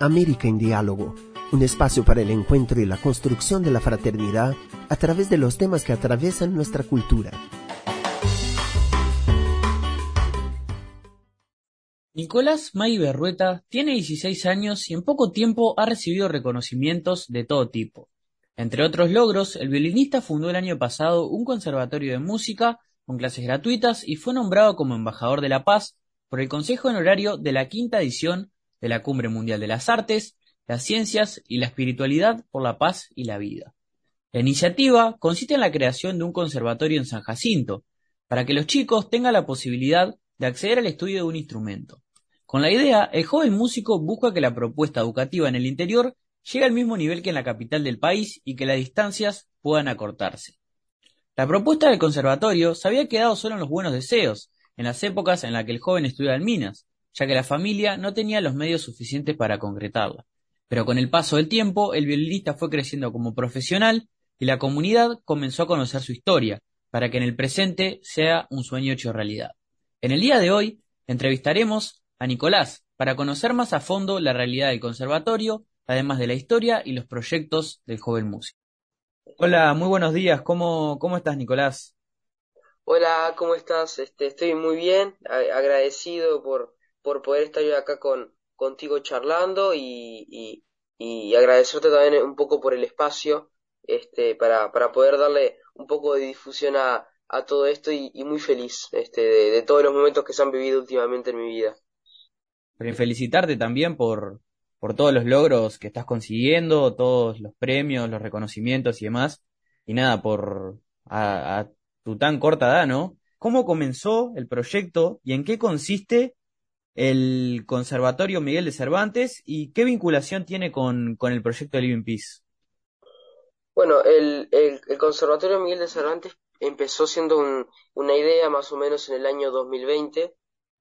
América en Diálogo, un espacio para el encuentro y la construcción de la fraternidad a través de los temas que atraviesan nuestra cultura. Nicolás May Berrueta tiene 16 años y en poco tiempo ha recibido reconocimientos de todo tipo. Entre otros logros, el violinista fundó el año pasado un conservatorio de música con clases gratuitas y fue nombrado como embajador de la paz por el Consejo Honorario de la quinta edición de la Cumbre Mundial de las Artes, las Ciencias y la Espiritualidad por la Paz y la Vida. La iniciativa consiste en la creación de un conservatorio en San Jacinto, para que los chicos tengan la posibilidad de acceder al estudio de un instrumento. Con la idea, el joven músico busca que la propuesta educativa en el interior llegue al mismo nivel que en la capital del país y que las distancias puedan acortarse. La propuesta del conservatorio se había quedado solo en los buenos deseos, en las épocas en las que el joven estudiaba en Minas, ya que la familia no tenía los medios suficientes para concretarla. Pero con el paso del tiempo, el violinista fue creciendo como profesional y la comunidad comenzó a conocer su historia, para que en el presente sea un sueño hecho realidad. En el día de hoy, entrevistaremos a Nicolás para conocer más a fondo la realidad del conservatorio, además de la historia y los proyectos del joven músico. Hola, muy buenos días. ¿Cómo, cómo estás, Nicolás? Hola, ¿cómo estás? Este, estoy muy bien, agradecido por, por poder estar yo acá con, contigo charlando y, y, agradecerte también un poco por el espacio este, para, para poder darle un poco de difusión a, a todo esto y, muy feliz este, de, todos los momentos que se han vivido últimamente en mi vida. Felicitarte también por, por todos los logros que estás consiguiendo, todos los premios, los reconocimientos y demás. Y nada, por a, a tu tan corta edad, ¿no? ¿Cómo comenzó el proyecto y en qué consiste el Conservatorio Miguel de Cervantes y qué vinculación tiene con, con el proyecto de Living Peace. Bueno, el, el, Conservatorio Miguel de Cervantes empezó siendo una idea más o menos en el año 2020.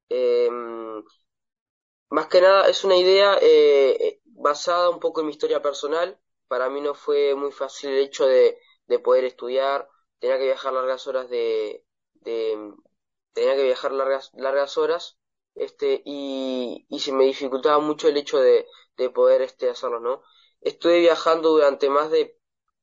Em, más que nada es una idea eh, basada un poco en mi historia personal. Para mí no fue muy fácil el hecho de, de poder estudiar. Tenía que viajar largas horas de, de tenía que viajar largas, largas horas este, y, y se me dificultaba mucho el hecho de, de poder este, hacerlo, ¿no? Estuve viajando durante más de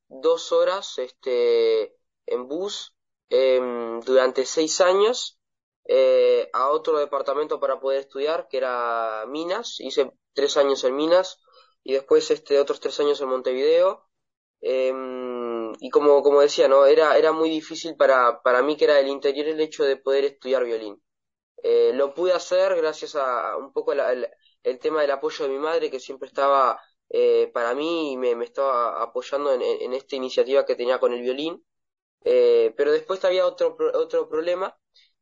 dos horas este, en bus em, durante seis años eh, a otro departamento para poder estudiar, que era Minas. Hice tres años en Minas y después este, otros tres años en Montevideo. Em, y como, como decía, ¿no? Era, era muy difícil para, para mí, que era del interior, el hecho de poder estudiar violín. Eh, lo pude hacer gracias a un poco el, tema del apoyo de mi madre, que siempre estaba eh, para mí y me, estaba apoyando en, esta iniciativa que tenía con el violín. Eh, pero después había otro, otro problema,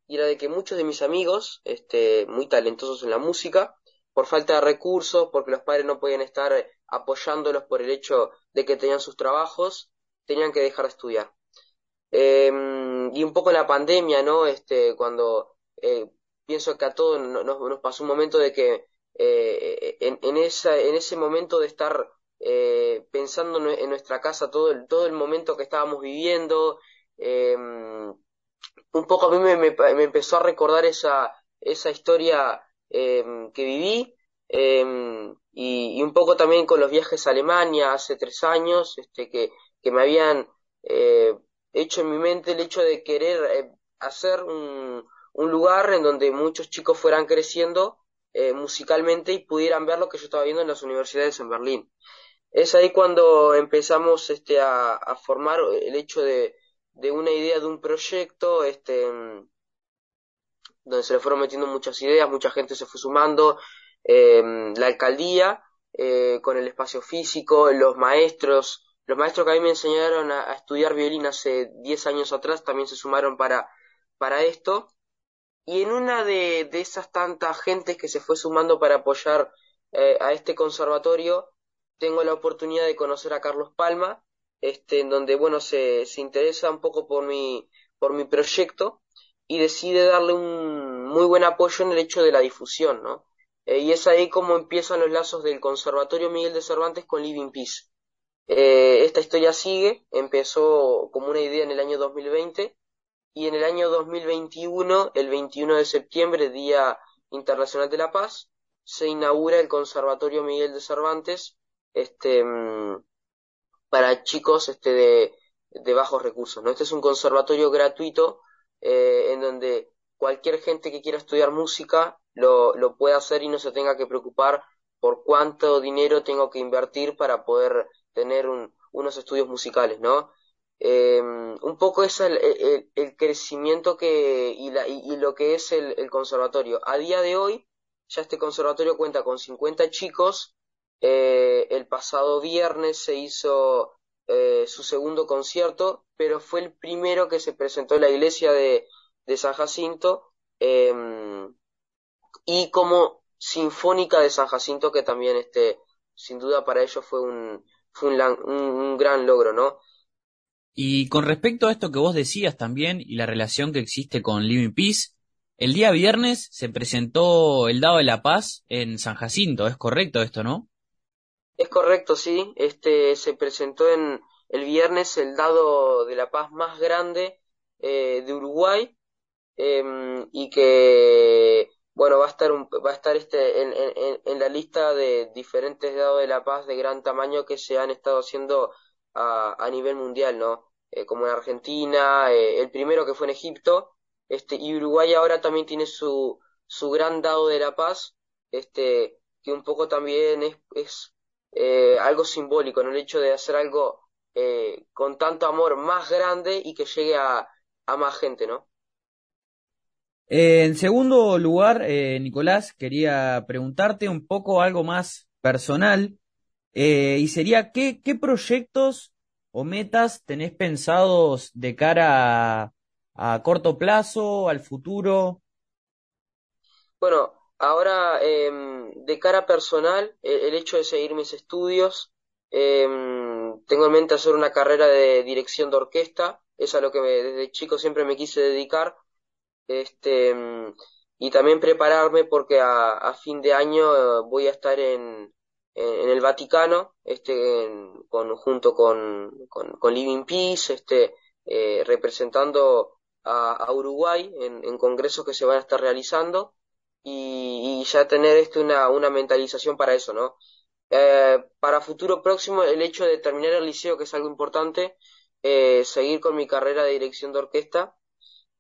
y era de que muchos de mis amigos, este, muy talentosos en la música, por falta de recursos, porque los padres no podían estar apoyándolos por el hecho de que tenían sus trabajos, tenían que dejar de estudiar. Em, y un poco la pandemia, ¿no? Este, cuando pienso que a todos nos, pasó un momento de que eh, en, en, esa, en ese momento de estar eh, pensando en nuestra casa todo el, todo el momento que estábamos viviendo, em, un poco a mí me, me, empezó a recordar esa, esa historia em, que viví em, y, y, un poco también con los viajes a Alemania hace tres años, este, que, que me habían eh, hecho en mi mente el hecho de querer hacer un, un lugar en donde muchos chicos fueran creciendo eh, musicalmente y pudieran ver lo que yo estaba viendo en las universidades en Berlín. Es ahí cuando empezamos este, a, formar el hecho de, de, una idea de un proyecto, este, donde se le fueron metiendo muchas ideas, mucha gente se fue sumando, em, la alcaldía, eh, con el espacio físico, los maestros, los maestros que a mí me enseñaron a, a estudiar violín hace 10 años atrás también se sumaron para, para esto y en una de, de esas tantas gentes que se fue sumando para apoyar eh, a este conservatorio, tengo la oportunidad de conocer a Carlos Palma, este, en donde, bueno, se, se interesa un poco por mi, por mi proyecto y decide darle un muy buen apoyo en el hecho de la difusión, ¿no? Eh, y es ahí como empiezan los lazos del Conservatorio Miguel de Cervantes con Living Peace. Eh, esta historia sigue, empezó como una idea en el año 2020 y en el año 2021, el 21 de septiembre, Día Internacional de la Paz, se inaugura el Conservatorio Miguel de Cervantes, este, mm, para chicos este, de, de bajos recursos. ¿no? Este es un conservatorio gratuito eh, en donde cualquier gente que quiera estudiar música lo, lo puede hacer y no se tenga que preocupar por cuánto dinero tengo que invertir para poder tener un, unos estudios musicales, ¿no? Eh, un poco es el, crecimiento que y, la, y, lo que es el, el, conservatorio. A día de hoy, ya este conservatorio cuenta con 50 chicos. Eh, el pasado viernes se hizo eh, su segundo concierto, pero fue el primero que se presentó en la iglesia de, de San Jacinto em, y como Sinfónica de San Jacinto, que también este, sin duda para ellos fue un, fue un, un, gran logro, ¿no? Y con respecto a esto que vos decías también y la relación que existe con Living Peace, el día viernes se presentó el Dado de la Paz en San Jacinto, ¿es correcto esto, no? Es correcto, sí. Este se presentó en el viernes el Dado de la Paz más grande eh, de Uruguay em, y que bueno va a estar va a estar este en, en, la lista de diferentes dados de la paz de gran tamaño que se han estado haciendo a, a nivel mundial no eh, como en Argentina eh, el primero que fue en Egipto este y Uruguay ahora también tiene su su gran dado de la paz este que un poco también es, es eh, algo simbólico en el hecho de hacer algo eh, con tanto amor más grande y que llegue a, a más gente no en segundo lugar, eh, Nicolás, quería preguntarte un poco algo más personal, eh, y sería, ¿qué, ¿qué proyectos o metas tenés pensados de cara a, corto plazo, al futuro? Bueno, ahora em, de cara personal, e, el, hecho de seguir mis estudios, em, tengo en mente hacer una carrera de dirección de orquesta, es a lo que desde chico siempre me quise dedicar este, y también prepararme porque a, a fin de año eh, voy a estar en, en, el Vaticano, este, con, junto con, con, Living Peace, este, eh, representando a, Uruguay en, en, congresos que se van a estar realizando y, ya tener este una, una mentalización para eso, ¿no? Eh, para futuro próximo, el hecho de terminar el liceo, que es algo importante, eh, seguir con mi carrera de dirección de orquesta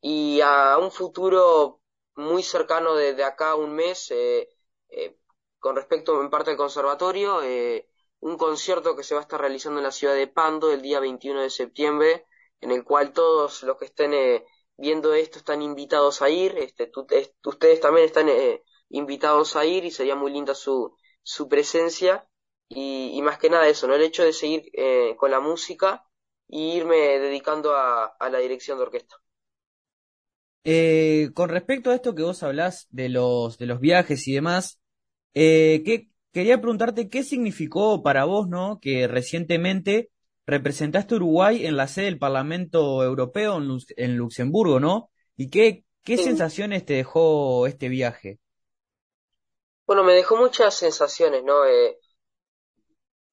y a un futuro muy cercano de, acá un mes, eh, eh, con respecto en parte al conservatorio, eh, un concierto que se va a estar realizando en la ciudad de Pando el día 21 de septiembre, en el cual todos los que estén viendo esto están invitados a ir, este, ustedes también están invitados a ir y sería muy linda su, su presencia y, más que nada eso, ¿no? El hecho de seguir con la música e irme dedicando a, a la dirección de orquesta. Eh, con respecto a esto que vos hablás de los, de los viajes y demás, eh, ¿qué, quería preguntarte qué significó para vos, ¿no? Que recientemente representaste a Uruguay en la sede del Parlamento Europeo en, Luxemburgo, ¿no? ¿Y qué, qué sensaciones te dejó este viaje? Bueno, me dejó muchas sensaciones, ¿no? Eh,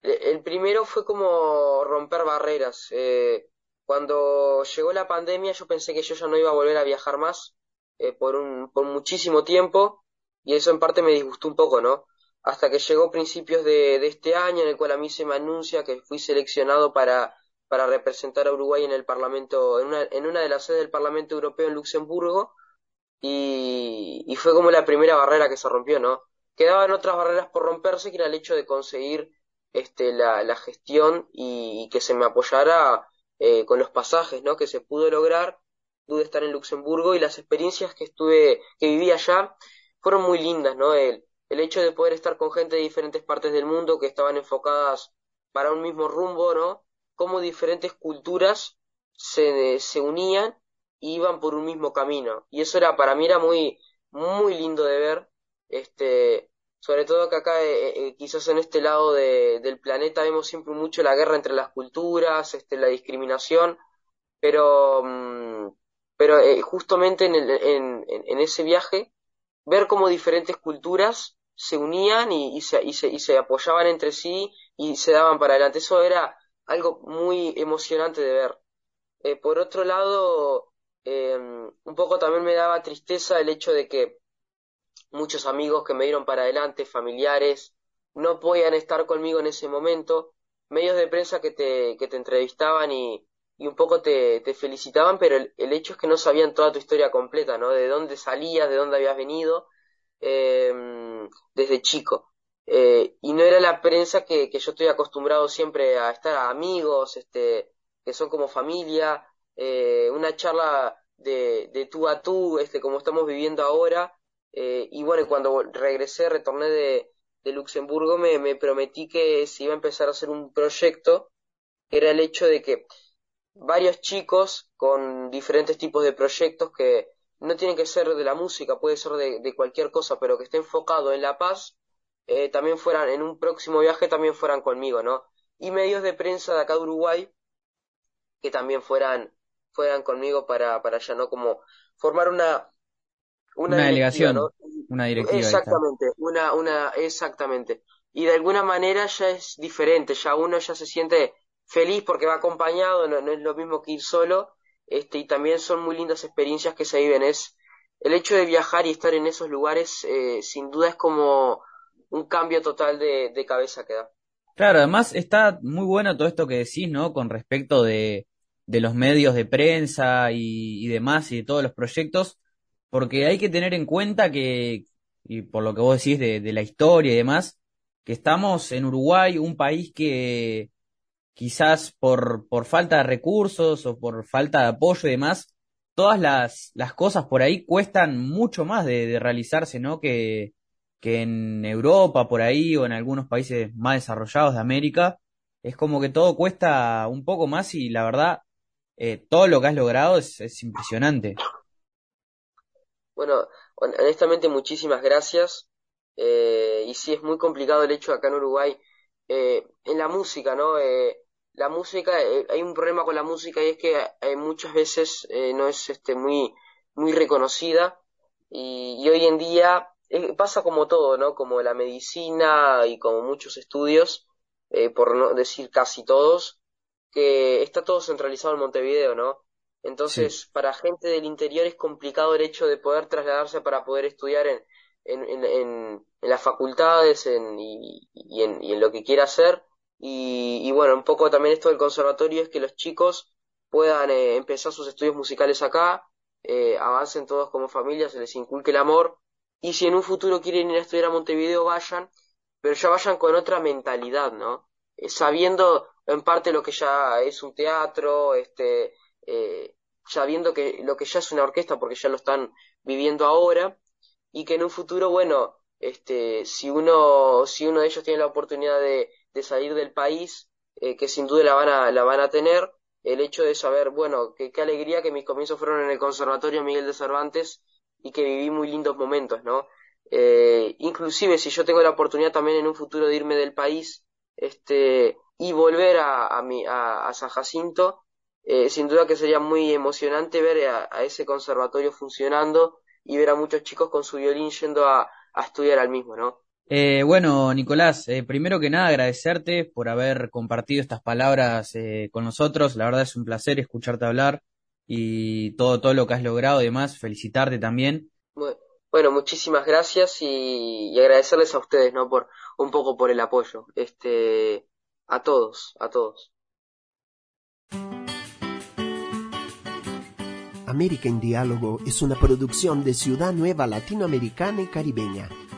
el primero fue como romper barreras. Eh, cuando llegó la pandemia yo pensé que yo ya no iba a volver a viajar más eh, por, un, por muchísimo tiempo y eso en parte me disgustó un poco, ¿no? Hasta que llegó principios de, este año en el cual a mí se me anuncia que fui seleccionado para, para representar a Uruguay en el Parlamento, en una, en una de las sedes del Parlamento Europeo en Luxemburgo y, y fue como la primera barrera que se rompió, ¿no? Quedaban otras barreras por romperse que era el hecho de conseguir este, la, la gestión y, y que se me apoyara eh, con los pasajes ¿no? que se pudo lograr, pude estar en Luxemburgo y las experiencias que estuve, que viví allá, fueron muy lindas, ¿no? El, el hecho de poder estar con gente de diferentes partes del mundo que estaban enfocadas para un mismo rumbo, ¿no? Cómo diferentes culturas se, se unían y iban por un mismo camino. Y eso era, para mí era muy, muy lindo de ver, este, sobre todo que acá, eh, eh, quizás en este lado de, del planeta, vemos siempre mucho la guerra entre las culturas, este, la discriminación, pero, mm, pero eh, justamente en, el, en, en, ese viaje, ver cómo diferentes culturas se unían y, se, y, se, y se apoyaban entre sí y se daban para adelante. Eso era algo muy emocionante de ver. Eh, por otro lado, eh, un poco también me daba tristeza el hecho de que muchos amigos que me dieron para adelante, familiares, no podían estar conmigo en ese momento, medios de prensa que te entrevistaban y, y un poco te, felicitaban, pero el, hecho es que no sabían toda tu historia completa, ¿no? De dónde salías, de dónde habías venido, eh, desde chico. Eh, y no era la prensa que, que, yo estoy acostumbrado siempre a estar amigos, este, que son como familia, eh, una charla de, de tú a tú, este, como estamos viviendo ahora. Eh, y bueno, cuando regresé, retorné de, de Luxemburgo, me, me prometí que se iba a empezar a hacer un proyecto, que era el hecho de que varios chicos con diferentes tipos de proyectos que no tienen que ser de la música, puede ser de, cualquier cosa, pero que esté enfocado en la paz, eh, también fueran, en un próximo viaje también fueran conmigo, ¿no? Y medios de prensa de acá de Uruguay que también fueran, fueran conmigo para, para ya, ¿no? Como formar una, una, delegación, una directiva. Exactamente, una, una, exactamente. Y de alguna manera ya es diferente, ya uno ya se siente feliz porque va acompañado, no, es lo mismo que ir solo, este, y también son muy lindas experiencias que se viven. Es el hecho de viajar y estar en esos lugares, eh, sin duda es como un cambio total de, cabeza que da. Claro, además está muy bueno todo esto que decís, ¿no? Con respecto de, de los medios de prensa y, demás y de todos los proyectos, porque hay que tener en cuenta que, y por lo que vos decís de, de la historia y demás, que estamos en Uruguay, un país que quizás por, por falta de recursos o por falta de apoyo y demás, todas las, las cosas por ahí cuestan mucho más de, de realizarse, ¿no? Que, que en Europa, por ahí, o en algunos países más desarrollados de América, es como que todo cuesta un poco más y la verdad eh, todo lo que has logrado es, impresionante. Bueno, honestamente muchísimas gracias. Eh, y sí, es muy complicado el hecho acá en Uruguay. Eh, en la música, ¿no? La música, hay un problema con la música y es que muchas veces no es este, muy, muy reconocida. Y, y hoy en día pasa como todo, ¿no? Como la medicina y como muchos estudios, por no decir casi todos, que está todo centralizado en Montevideo, ¿no? Entonces, para gente del interior es complicado el hecho de poder trasladarse para poder estudiar en, en, en, en, las facultades en, y, y, en, y en lo que quiera hacer. Y, y, bueno, un poco también esto del conservatorio es que los chicos puedan eh, empezar sus estudios musicales acá, eh, avancen todos como familia, se les inculque el amor. Y si en un futuro quieren ir a estudiar a Montevideo, vayan, pero ya vayan con otra mentalidad, ¿no? Eh, sabiendo en parte lo que ya es un teatro, este, eh, ya viendo que lo que ya es una orquesta porque ya lo están viviendo ahora y que en un futuro, bueno, este, si uno, si uno de ellos tiene la oportunidad de, de salir del país, eh, que sin duda la van a, la van a tener, el hecho de saber, bueno, qué alegría que mis comienzos fueron en el Conservatorio Miguel de Cervantes y que viví muy lindos momentos, ¿no? Eh, inclusive si yo tengo la oportunidad también en un futuro de irme del país, este, y volver a, a, mi, a, San Jacinto, eh, sin duda que sería muy emocionante ver a, ese conservatorio funcionando y ver a muchos chicos con su violín yendo a, estudiar al mismo, ¿no? Eh, bueno, Nicolás, eh, primero que nada agradecerte por haber compartido estas palabras con nosotros. La verdad es un placer escucharte hablar y todo, todo lo que has logrado y demás. Felicitarte también. Bueno, muchísimas gracias y, y agradecerles a ustedes, ¿no? Por un poco por el apoyo. Este, a todos, a todos. América en Diálogo es una producción de Ciudad Nueva Latinoamericana y Caribeña.